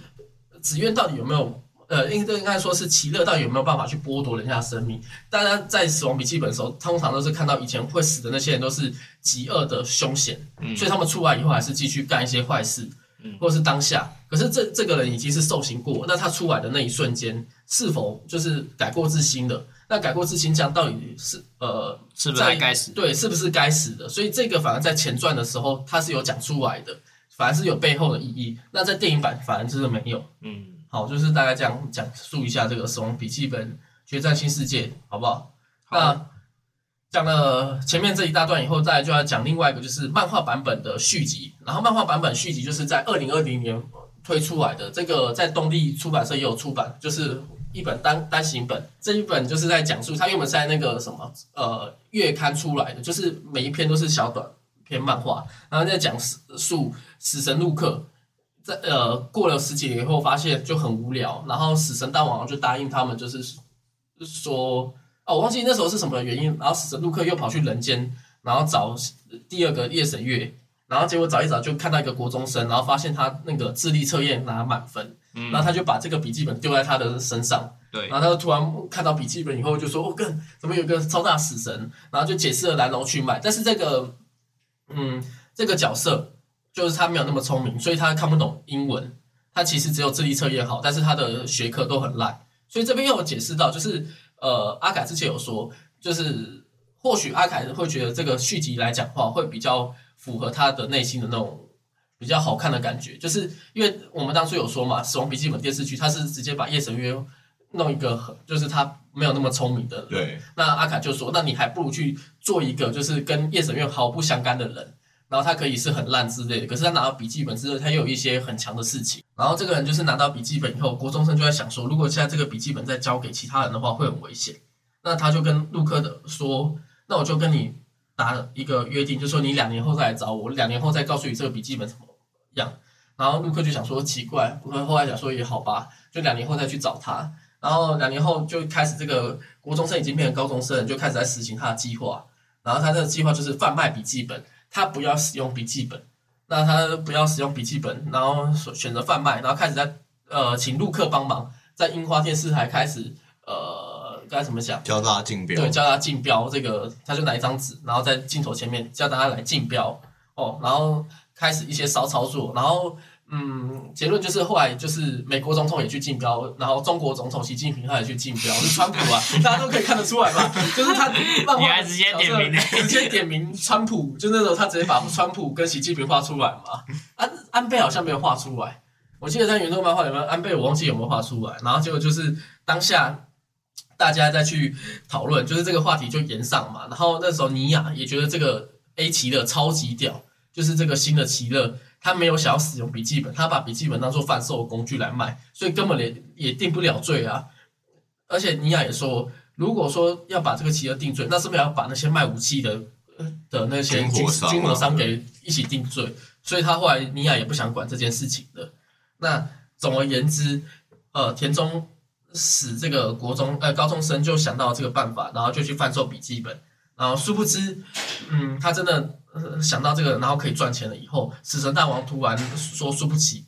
紫苑到底有没有？呃，应应该说是奇乐到底有没有办法去剥夺人家的生命？大家在死亡笔记本的时候，通常都是看到以前会死的那些人都是极恶的凶险，所以他们出来以后还是继续干一些坏事，或者是当下。可是这这个人已经是受刑过，那他出来的那一瞬间是否就是改过自新的？那改过自新这样到底是呃是不是该死？对，是不是该死的？所以这个反而在前传的时候他是有讲出来的，反而是有背后的意义。那在电影版反而就是没有，嗯。好，就是大概这样讲述一下这个《死亡笔记本》决战新世界，好不好？那讲了前面这一大段以后，再就要讲另外一个，就是漫画版本的续集。然后漫画版本续集就是在二零二零年推出来的，这个在东立出版社也有出版，就是一本单单行本。这一本就是在讲述它原本是在那个什么呃月刊出来的，就是每一篇都是小短篇漫画，然后在讲述死神路克。在呃过了十几年以后，发现就很无聊，然后死神大王就答应他们，就是说哦，我忘记那时候是什么原因，然后死神陆克又跑去人间，然后找第二个夜神月，然后结果找一找就看到一个国中生，然后发现他那个智力测验拿满分，然后他就把这个笔记本丢在他的身上，对，然后他就突然看到笔记本以后就说哦，更怎么有个超大死神，然后就解释了来龙去脉，但是这个嗯这个角色。就是他没有那么聪明，所以他看不懂英文。他其实只有智力测验好，但是他的学科都很烂。所以这边又有解释到，就是呃，阿凯之前有说，就是或许阿凯会觉得这个续集来讲话会比较符合他的内心的那种比较好看的感觉。就是因为我们当初有说嘛，《死亡笔记本》电视剧，它是直接把夜神月弄一个，就是他没有那么聪明的。对。那阿卡就说，那你还不如去做一个，就是跟夜神月毫不相干的人。然后他可以是很烂之类的，可是他拿到笔记本之后，他又有一些很强的事情。然后这个人就是拿到笔记本以后，国中生就在想说，如果现在这个笔记本再交给其他人的话，会很危险。那他就跟陆克的说：“那我就跟你打一个约定，就说你两年后再来找我，两年后再告诉你这个笔记本怎么样。然后陆克就想说奇怪，后来想说也好吧，就两年后再去找他。然后两年后就开始这个国中生已经变成高中生，就开始在实行他的计划。然后他这个计划就是贩卖笔记本，他不要使用笔记本，那他不要使用笔记本，然后选择贩卖，然后开始在呃请陆克帮忙，在樱花电视台开始呃该怎么讲？教大家竞标，对，教他竞标这个，他就拿一张纸，然后在镜头前面叫大家来竞标哦，然后开始一些骚操作，然后。嗯，结论就是后来就是美国总统也去竞标，然后中国总统习近平他也去竞标，是川普啊，大家都可以看得出来嘛？就是他漫画 直接点名，直接点名川普，就那时候他直接把川普跟习近平画出来嘛。安安倍好像没有画出来，我记得在原作漫画里面，安倍我忘记有没有画出来。然后结果就是当下大家再去讨论，就是这个话题就延上嘛。然后那时候尼亚也觉得这个 A 奇的超级屌，就是这个新的奇乐。他没有想要使用笔记本，他把笔记本当做贩售工具来卖，所以根本连也定不了罪啊。而且尼亚也说，如果说要把这个奇乐定罪，那是不是要把那些卖武器的的那些军军火商给一起定罪？所以他后来尼亚也不想管这件事情的。那总而言之，呃，田中使这个国中呃高中生就想到这个办法，然后就去贩售笔记本，然后殊不知，嗯，他真的。想到这个，然后可以赚钱了以后，死神大王突然说输不起，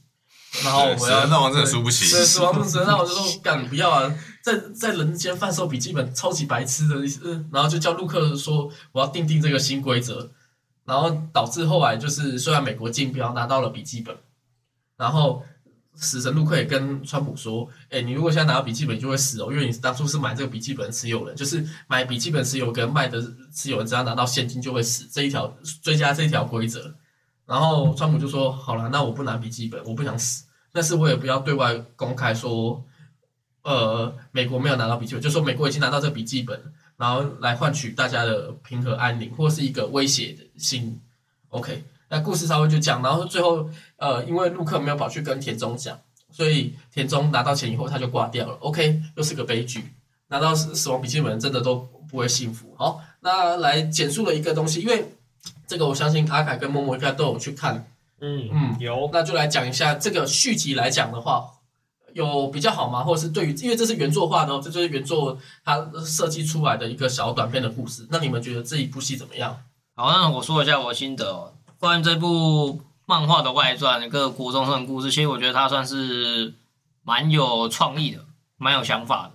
然后我要死神大王真的输不起。对，死亡 死神大王就说干不要啊，在在人间贩售笔记本，超级白痴的意思。然后就叫陆克说我要定定这个新规则，然后导致后来就是虽然美国竞标拿到了笔记本，然后。死神陆克也跟川普说：“哎，你如果现在拿到笔记本，就会死哦，因为你当初是买这个笔记本持有人，就是买笔记本持有跟卖的持有人，只要拿到现金就会死，这一条追加这一条规则。”然后川普就说：“好了，那我不拿笔记本，我不想死，但是我也不要对外公开说，呃，美国没有拿到笔记本，就说美国已经拿到这笔记本，然后来换取大家的平和安宁，或是一个威胁的心。”OK。那故事稍微就讲，然后最后，呃，因为陆克没有跑去跟田中讲，所以田中拿到钱以后他就挂掉了。OK，又是个悲剧，拿到死死亡笔记本真的都不会幸福。好，那来简述了一个东西，因为这个我相信阿凯跟默默应该都有去看，嗯嗯，有，那就来讲一下这个续集来讲的话，有比较好吗？或者是对于，因为这是原作画的，这就是原作它设计出来的一个小短片的故事。那你们觉得这一部戏怎么样？好，那我说一下我心得哦。关于这部漫画的外传，一个国中生的故事，其实我觉得它算是蛮有创意的，蛮有想法的。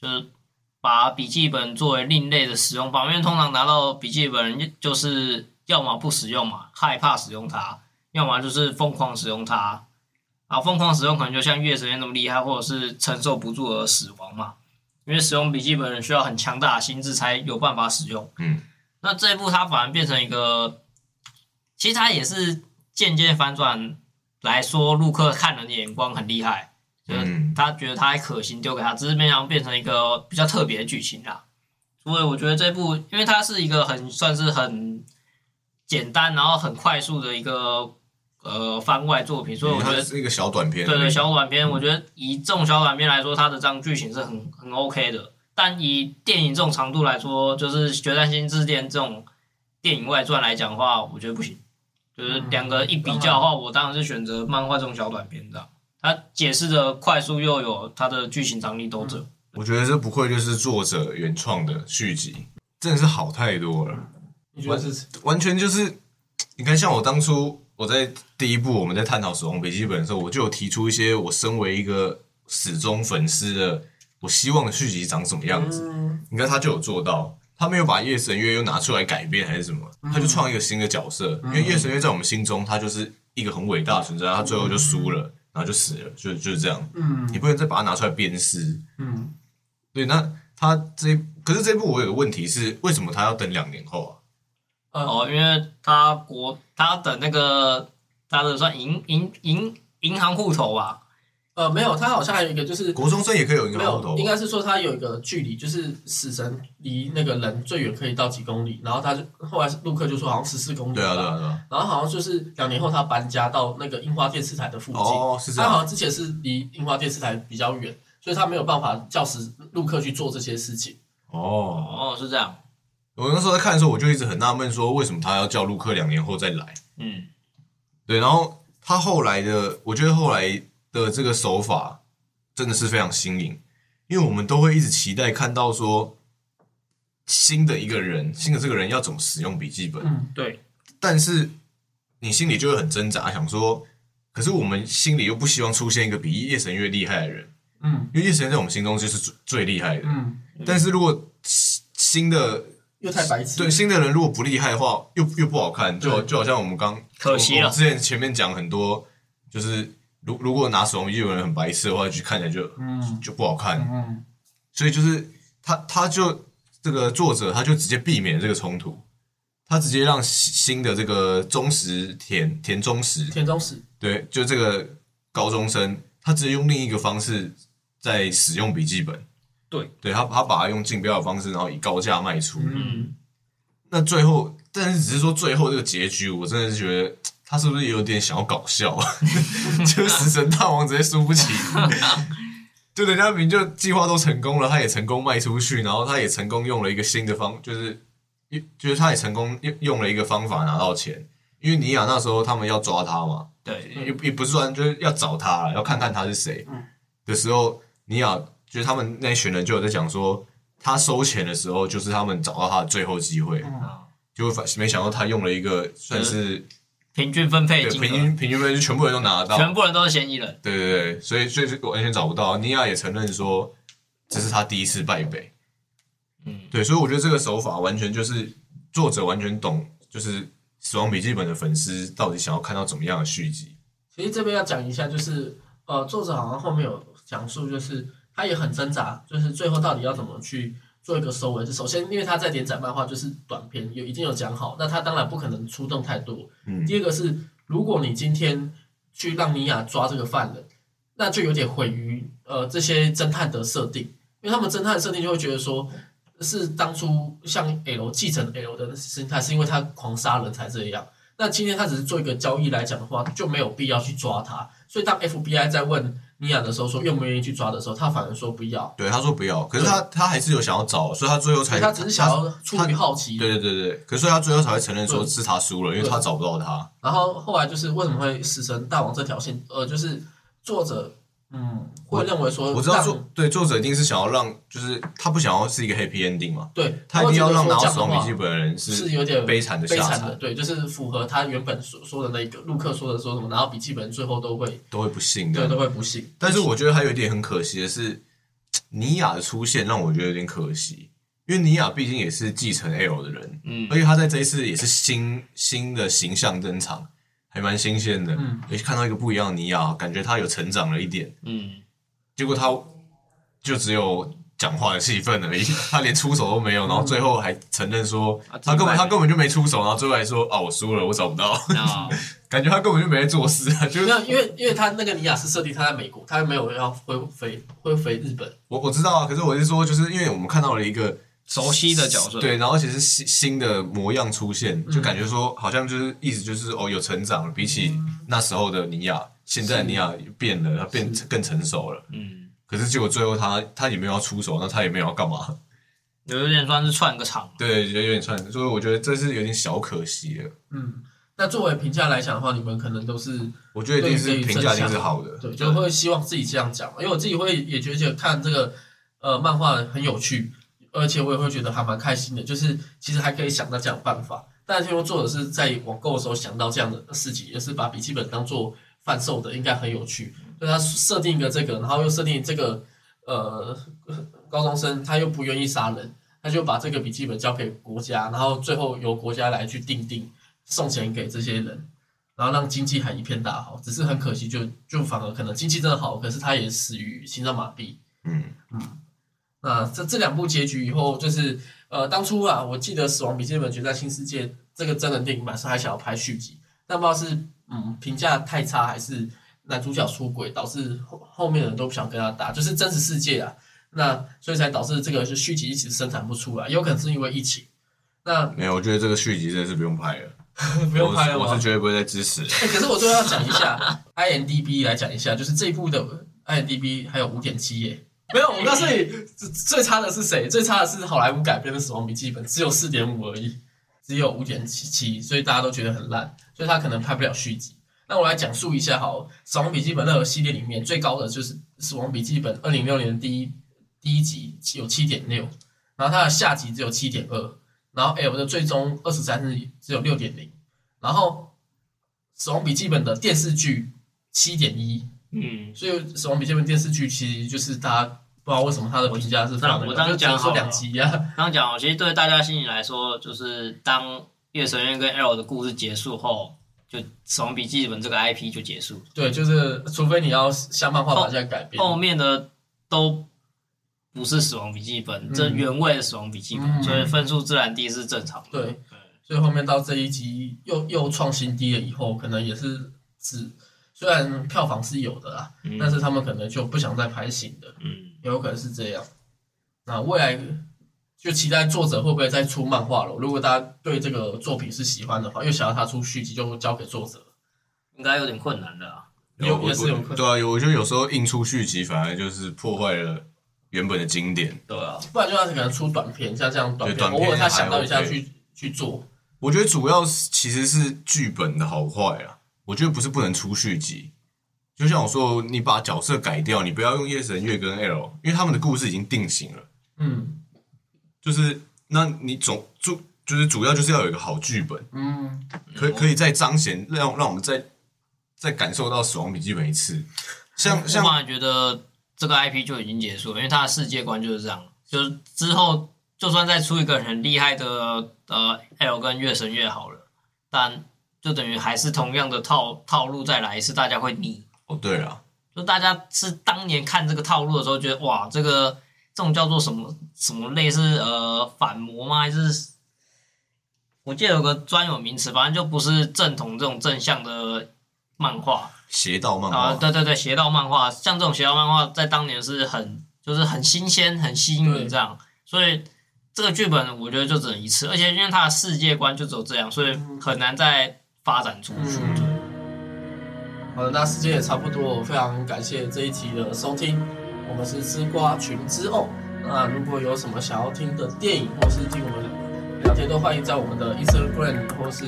就是把笔记本作为另类的使用方，因为通常拿到笔记本，就是要么不使用嘛，害怕使用它；要么就是疯狂使用它。然后疯狂使用可能就像月神那么厉害，或者是承受不住而死亡嘛。因为使用笔记本需要很强大的心智才有办法使用。嗯，那这一部它反而变成一个。其实它也是间接反转来说，陆克看人的眼光很厉害，就是他觉得他还可行，丢给他，只是没想到变成一个比较特别的剧情啦。所以我觉得这部，因为它是一个很算是很简单，然后很快速的一个呃番外作品，所以我觉得是一个小短片。对对，小短片，我觉得以这种小短片来说，它的这样剧情是很很 OK 的。但以电影这种长度来说，就是《决战星之恋》这种电影外传来讲的话，我觉得不行。就是两个一比较的话，我当然是选择漫画这种小短片的，它解释的快速又有它的剧情张力都这。我觉得这不愧就是作者原创的续集，真的是好太多了。你觉得是？完全就是，你看，像我当初我在第一部我们在探讨《死亡笔记本》的时候，我就有提出一些我身为一个死忠粉丝的，我希望的续集长什么样子。你看他就有做到。他没有把夜神月又拿出来改编还是什么，他就创一个新的角色。因为夜神月在我们心中，他就是一个很伟大的存在，他最后就输了，然后就死了，就就是这样。嗯，你不能再把他拿出来鞭尸。嗯，对，那他这可是这部我有个问题是，为什么他要等两年后啊？哦，因为他国他等那个他的算银银银银行户头吧。呃，没有，他好像还有一个，就是国中生也可以有一个没有，应该是说他有一个距离，就是死神离那个人最远可以到几公里，然后他就后来陆克就说好像十四公里，对啊对啊对啊，然后好像就是两年后他搬家到那个樱花电视台的附近，哦是这样，他好像之前是离樱花电视台比较远，所以他没有办法叫死陆克去做这些事情。哦。哦是这样，我那时候在看的时候，我就一直很纳闷，说为什么他要叫陆克两年后再来？嗯，对，然后他后来的，我觉得后来的这个手法真的是非常新颖，因为我们都会一直期待看到说新的一个人，新的这个人要怎么使用笔记本，嗯，对，但是你心里就会很挣扎，想说，可是我们心里又不希望出现一个比叶神月厉害的人，嗯因为叶神月在我们心中就是最最厉害的。嗯，但是如果新新的又太白痴，对新的人如果不厉害的话，又又不好看，就就好像我们刚可惜了我我之前前面讲很多，就是如如果拿死亡笔记本的人很白痴的话，就看起来就嗯。就不好看。嗯。所以就是他他就这个作者他就直接避免了这个冲突，他直接让新新的这个忠实田田忠实。田忠实，对，就这个高中生，他直接用另一个方式在使用笔记本。对，对他他把它用竞标的方式，然后以高价卖出。嗯，那最后，但是只是说最后这个结局，我真的是觉得他是不是也有点想要搞笑？就是死神大王直接输不起，就人家明明就计划都成功了，他也成功卖出去，然后他也成功用了一个新的方，就是就是他也成功用用了一个方法拿到钱。因为尼亚那时候他们要抓他嘛，对，也也不是说就是要找他，要看看他是谁。嗯。的时候，尼亚就是他们那群人就有在讲说，他收钱的时候就是他们找到他的最后机会，嗯。就反没想到他用了一个算是平均分配对金额，平均平均分就全部人都拿得到，全部人都是嫌疑人。对对对，所以所以就完全找不到。尼亚也承认说，这是他第一次败北。嗯，对，所以我觉得这个手法完全就是作者完全懂，就是《死亡笔记本》的粉丝到底想要看到怎么样的续集。其实这边要讲一下，就是呃，作者好像后面有讲述，就是他也很挣扎，就是最后到底要怎么去做一个收尾。就首先，因为他在连载漫画就是短篇，有已经有讲好，那他当然不可能出动太多。嗯第二个是，如果你今天去让尼亚抓这个犯人，那就有点毁于呃这些侦探的设定，因为他们侦探的设定就会觉得说。是当初像 L 继承 L 的心态，是因为他狂杀人才这样。那今天他只是做一个交易来讲的话，就没有必要去抓他。所以当 FBI 在问尼亚的时候说愿不愿意去抓的时候，他反而说不要，对，他说不要，可是他他还是有想要找，所以他最后才他只是想要出于好奇。对对对对，可是他最后才会承认说是他输了，因为他找不到他。然后后来就是为什么会死神大王这条线，呃，就是作者嗯会认为说我知道让作对作者一定是想要让，就是他不想要是一个 happy ending 嘛，对，他一定要让拿到死死亡笔记本的人是是有点悲惨的下悲惨的，场，对，就是符合他原本所说的那个陆克说的说什么，拿到笔记本最后都会都会不幸对的。都会不幸。但是我觉得还有一点很可惜的是，尼亚的出现让我觉得有点可惜，因为尼亚毕竟也是继承 L 的人，嗯而且他在这一次也是新新的形象登场，还蛮新鲜的。嗯也看到一个不一样的尼亚，感觉他有成长了一点。嗯，结果他就只有讲话的戏份而已，他连出手都没有，然后最后还承认说啊他根本他根本就没出手，然后最后还说啊我输了，我找不到，那 感觉他根本就没在做事啊。就是，因为因为他那个尼亚是设定他在美国，他没有要回回恢回日本。我我知道啊，可是我是说，就是因为我们看到了一个熟悉的角色，对，然后而且是新新的模样出现，嗯就感觉说好像就是意思就是哦有成长了，比起那时候的尼亚，现在的尼亚变了，他变是更成熟了。嗯，可是结果最后他他也没有要出手，那他也没有要干嘛，有点算是串个场。对，有点串，所以我觉得这是有点小可惜了。嗯，那作为评价来讲的话，你们可能都是我觉得一定是评价一定是好的，对，就会希望自己这样讲。因为我自己会也觉得看这个呃漫画很有趣，而且我也会觉得还蛮开心的，就是其实还可以想到这样的办法。但听说作者是在网购的时候想到这样的事情，也是把笔记本当做贩售的，应该很有趣。所以他设定一个这个，然后又设定这个呃高中生他又不愿意杀人，他就把这个笔记本交给国家，然后最后由国家来去定定送钱给这些人。然后让经济还一片大好，只是很可惜就，就反而可能经济真的好，可是他也死于心脏麻痹。嗯嗯，那这这两部结局以后，就是呃，当初啊，我记得《死亡笔记本：决战新世界》这个真人电影版是还想要拍续集，但不知道是嗯评价太差，还是男主角出轨，导致后后面的人都不想跟他打，就是真实世界啊。那所以才导致这个是续集一直生产不出来，有可能是因为疫情。那没有，我觉得这个续集真的是不用拍了，不用拍了吗我是我是？绝对不会再支持。欸可是我最后要讲一下 IMDB 来讲一下，就是这一部的 IMDB 还有五点七耶，没有，我告诉你，最最差的是谁？最差的是好莱坞改编的《死亡笔记本》，只有四点五而已，只有五点七七，所以大家都觉得很烂，所以他可能拍不了续集。那我来讲述一下，好，《死亡笔记本》那个系列里面最高的就是《死亡笔记本》二零六年第一第一集有七点六，然后它的下集只有七点二，然后 L 的最终二十三日只有六点零，然后《死亡笔记本》的电视剧七点一。嗯，所以《死亡笔记本》电视剧其实就是大家不知道为什么它的评价是非常的，我这样就只有说讲好了。两集啊。刚刚讲，其实对大家心里来说，就是当月神院跟 L 的故事结束后，就《死亡笔记本》这个 IP 就结束，对，就是除非你要像漫画把它改编，后面的都不是《死亡笔记本》嗯。这原味的《死亡笔记本》嗯。所以分数自然低是正常的。对。所以后面到这一集又又创新低了以后，可能也是只虽然票房是有的啦，嗯但是他们可能就不想再拍新的，嗯，有可能是这样。那未来就期待作者会不会再出漫画了？如果大家对这个作品是喜欢的话，又想要他出续集，就交给作者。应该有点困难的啊。有也是有可能对啊，有我觉得有时候印出续集，反而就是破坏了原本的经典。对啊，不然就他可能出短片，像这样短片，对短片偶尔他想到一下去去做。我觉得主要是其实是剧本的好坏啊，我觉得不是不能出续集。就像我说，你把角色改掉，你不要用夜神月跟 L，因为他们的故事已经定型了。嗯就是那你总主就是主要就是要有一个好剧本，嗯，可可以再彰显让让我们再再感受到死亡笔记本一次。像我像反而觉得这个 IP 就已经结束了，因为它的世界观就是这样，就是之后就算再出一个很厉害的呃 L 跟月神月好了，但就等于还是同样的套套路再来一次，大家会腻。哦对了，就大家是当年看这个套路的时候，觉得哇，这个这种叫做什么什么类似呃反魔吗？还是我记得有个专有名词，反正就不是正统这种正向的漫画邪道漫啊、画，对对对，邪道漫画，像这种邪道漫画在当年是很就是很新鲜、很吸引对你这样，所以这个剧本我觉得就只能一次，而且因为它的世界观就只有这样，所以很难再发展出去。嗯好的，那时间也差不多，非常感谢这一集的收听，我们是吃瓜群之后，那如果有什么想要听的电影，或是听我们聊天，都欢迎在我们的 Instagram 或是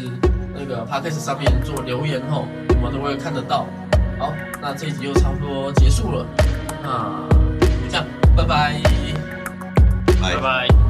那个 Podcast 上面做留言哦，我们都会看得到。好，那这一集就差不多结束了，那就这样，拜拜。来拜拜。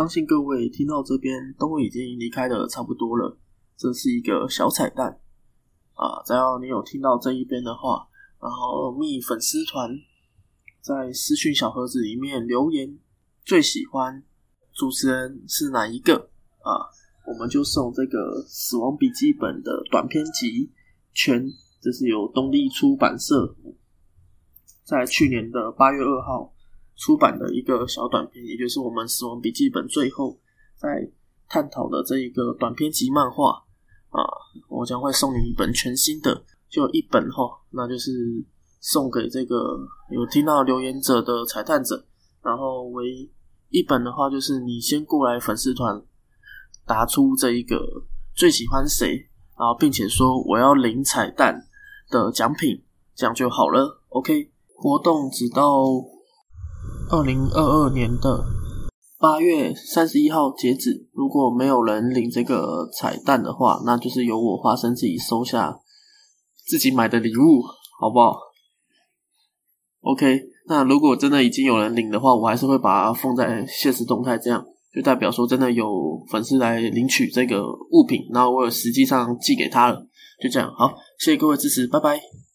相信各位听到这边都已经离开的差不多了，这是一个小彩蛋啊！只要你有听到这一边的话，然后密粉丝团在私讯小盒子里面留言最喜欢主持人是哪一个啊？我们就送这个《死亡笔记本》的短篇集全，这是由东立出版社在去年的八月二号出版的一个小短片，也就是我们《死亡笔记本》最后在探讨的这一个短篇集漫画啊，我将会送你一本全新的，就一本哈，那就是送给这个有听到留言者的彩蛋者，然后为一本的话，就是你先过来粉丝团答出这一个最喜欢谁，然后并且说我要领彩蛋的奖品，这样就好了。OK，活动直到二零二二年的八月三十一号截止。如果没有人领这个彩蛋的话，那就是由我花生自己收下自己买的礼物，好不好？OK，那如果真的已经有人领的话，我还是会把它放在现实动态，这样就代表说真的有粉丝来领取这个物品，然后我有实际上寄给他了，就这样。好，谢谢各位支持，拜拜。